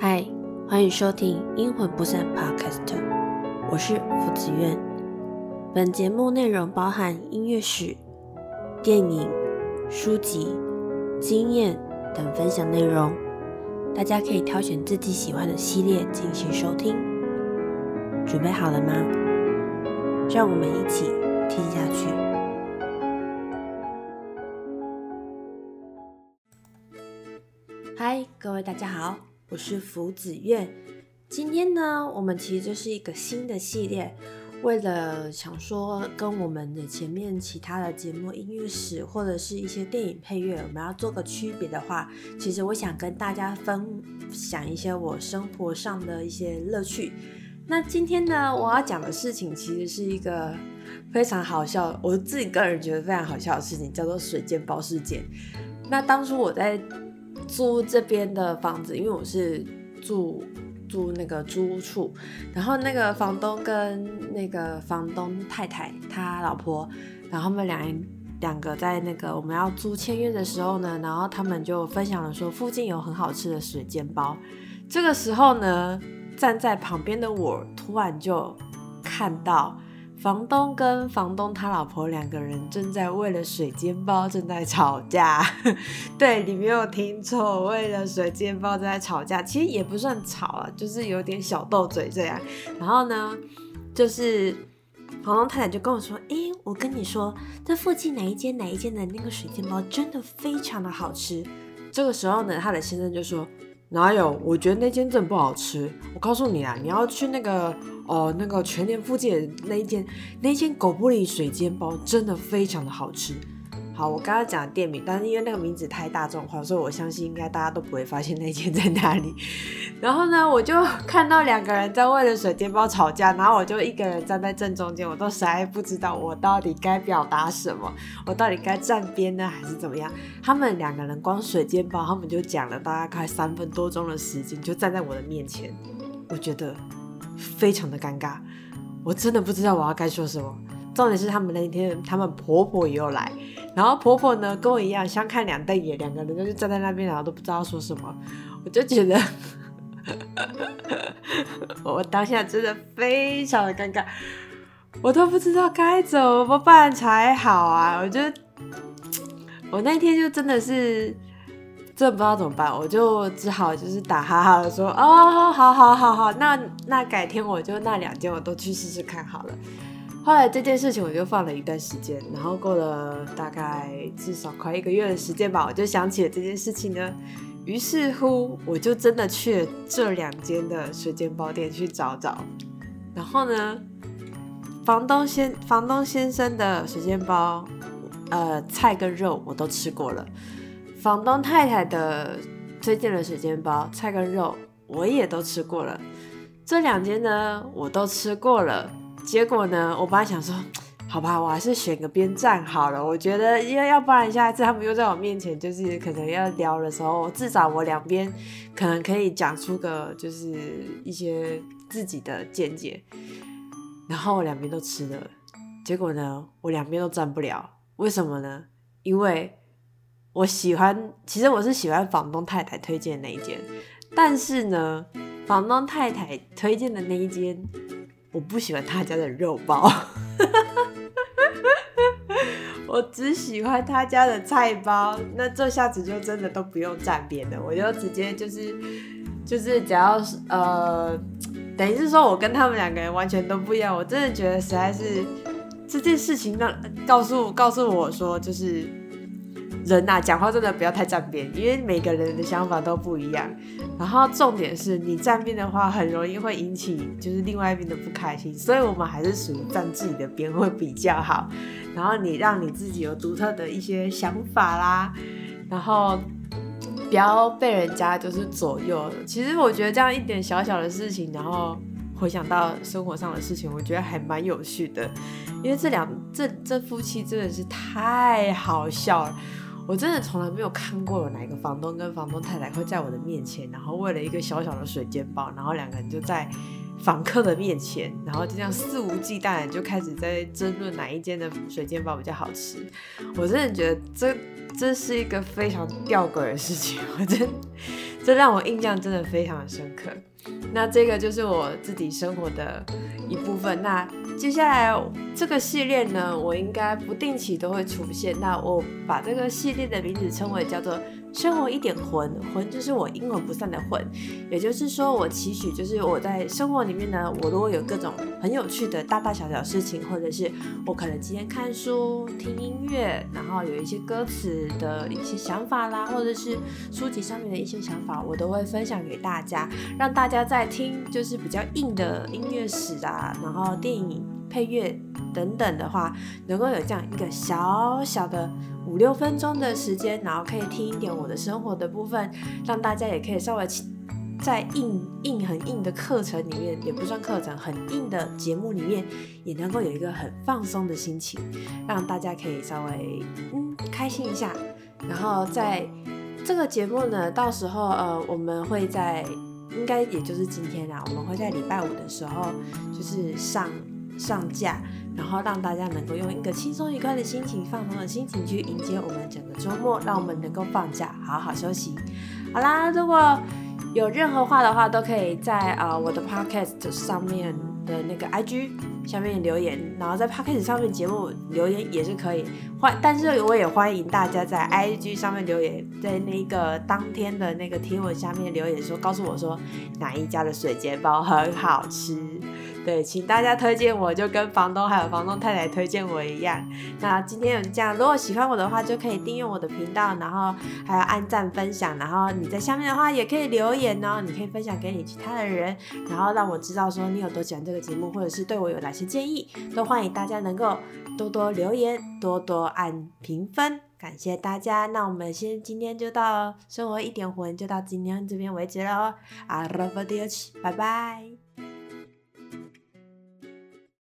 嗨，欢迎收听《阴魂不散》Podcast，我是福子苑。本节目内容包含音乐史、电影、书籍、经验等分享内容，大家可以挑选自己喜欢的系列进行收听。准备好了吗？让我们一起听下去。嗨，各位大家好。我是福子苑，今天呢，我们其实就是一个新的系列，为了想说跟我们的前面其他的节目音乐史或者是一些电影配乐，我们要做个区别的话，其实我想跟大家分享一些我生活上的一些乐趣。那今天呢，我要讲的事情其实是一个非常好笑，我自己个人觉得非常好笑的事情，叫做水煎包事件。那当初我在。租这边的房子，因为我是住住那个租屋处，然后那个房东跟那个房东太太他老婆，然后他们两两个在那个我们要租签约的时候呢，然后他们就分享了说附近有很好吃的水煎包。这个时候呢，站在旁边的我突然就看到。房东跟房东他老婆两个人正在为了水煎包正在吵架，对你没有听错，为了水煎包正在吵架，其实也不算吵啊，就是有点小斗嘴这样。然后呢，就是房东太太就跟我说：“哎，我跟你说，这附近哪一间哪一间的那个水煎包真的非常的好吃。”这个时候呢，他的先生就说。哪有？我觉得那间真的不好吃。我告诉你啊，你要去那个哦，那个全年附近的那一间，那一间狗不理水煎包真的非常的好吃。好，我刚刚讲的店名，但是因为那个名字太大众化，所以我相信应该大家都不会发现那间在哪里。然后呢，我就看到两个人在为了水煎包吵架，然后我就一个人站在正中间，我都实在不知道我到底该表达什么，我到底该站边呢还是怎么样？他们两个人光水煎包，他们就讲了大概快三分多钟的时间，就站在我的面前，我觉得非常的尴尬，我真的不知道我要该说什么。重点是他们那一天，他们婆婆也有来，然后婆婆呢跟我一样相看两瞪眼，两个人就站在那边，然后都不知道说什么。我就觉得，我当下真的非常的尴尬，我都不知道该怎么办才好啊！我觉得，我那天就真的是真的不知道怎么办，我就只好就是打哈哈的说，哦，好好好好，那那改天我就那两件我都去试试看好了。后来这件事情我就放了一段时间，然后过了大概至少快一个月的时间吧，我就想起了这件事情呢。于是乎，我就真的去了这两间的水煎包店去找找。然后呢，房东先房东先生的水煎包，呃，菜跟肉我都吃过了。房东太太的推荐的水煎包，菜跟肉我也都吃过了。这两间呢，我都吃过了。结果呢？我本来想说，好吧，我还是选个边站好了。我觉得，因为要不然下一次他们又在我面前，就是可能要聊的时候，至少我两边可能可以讲出个就是一些自己的见解。然后我两边都吃了，结果呢，我两边都站不了。为什么呢？因为我喜欢，其实我是喜欢房东太太推荐那一间，但是呢，房东太太推荐的那一间。我不喜欢他家的肉包，我只喜欢他家的菜包。那这下子就真的都不用站边了，我就直接就是就是只要是呃，等于是说我跟他们两个人完全都不一样。我真的觉得实在是这件事情让告诉告诉我说就是。人呐，讲话真的不要太站边，因为每个人的想法都不一样。然后重点是你站边的话，很容易会引起就是另外一边的不开心。所以我们还是属于站自己的边会比较好。然后你让你自己有独特的一些想法啦，然后不要被人家就是左右。其实我觉得这样一点小小的事情，然后回想到生活上的事情，我觉得还蛮有趣的。因为这两这这夫妻真的是太好笑了。我真的从来没有看过有哪一个房东跟房东太太会在我的面前，然后为了一个小小的水煎包，然后两个人就在房客的面前，然后就这样肆无忌惮就开始在争论哪一间的水煎包比较好吃。我真的觉得这这是一个非常吊诡的事情，我真这让我印象真的非常的深刻。那这个就是我自己生活的一部分。那接下来这个系列呢，我应该不定期都会出现。那我把这个系列的名字称为叫做。生活一点魂，魂就是我阴魂不散的魂，也就是说，我期许就是我在生活里面呢，我如果有各种很有趣的大大小小事情，或者是我可能今天看书、听音乐，然后有一些歌词的一些想法啦，或者是书籍上面的一些想法，我都会分享给大家，让大家在听就是比较硬的音乐史啊，然后电影配乐等等的话，能够有这样一个小小的。五六分钟的时间，然后可以听一点我的生活的部分，让大家也可以稍微在硬硬很硬的课程里面，也不算课程，很硬的节目里面，也能够有一个很放松的心情，让大家可以稍微嗯开心一下。然后在这个节目呢，到时候呃，我们会在应该也就是今天啦，我们会在礼拜五的时候就是上上架。然后让大家能够用一个轻松愉快的心情、放松的心情去迎接我们整个周末，让我们能够放假，好好休息。好啦，如果有任何话的话，都可以在啊我的 podcast 上面的那个 IG 下面留言，然后在 podcast 上面节目留言也是可以。欢，但是我也欢迎大家在 IG 上面留言，在那个当天的那个贴文下面留言说，告诉我说哪一家的水煎包很好吃。对，请大家推荐我，就跟房东还有房东太太推荐我一样。那今天就这样，如果喜欢我的话，就可以订阅我的频道，然后还有按赞分享，然后你在下面的话也可以留言哦，你可以分享给你其他的人，然后让我知道说你有多喜欢这个节目，或者是对我有哪些建议，都欢迎大家能够多多留言，多多按评分，感谢大家。那我们先今天就到生活一点魂，就到今天这边为止喽。I love you，拜拜。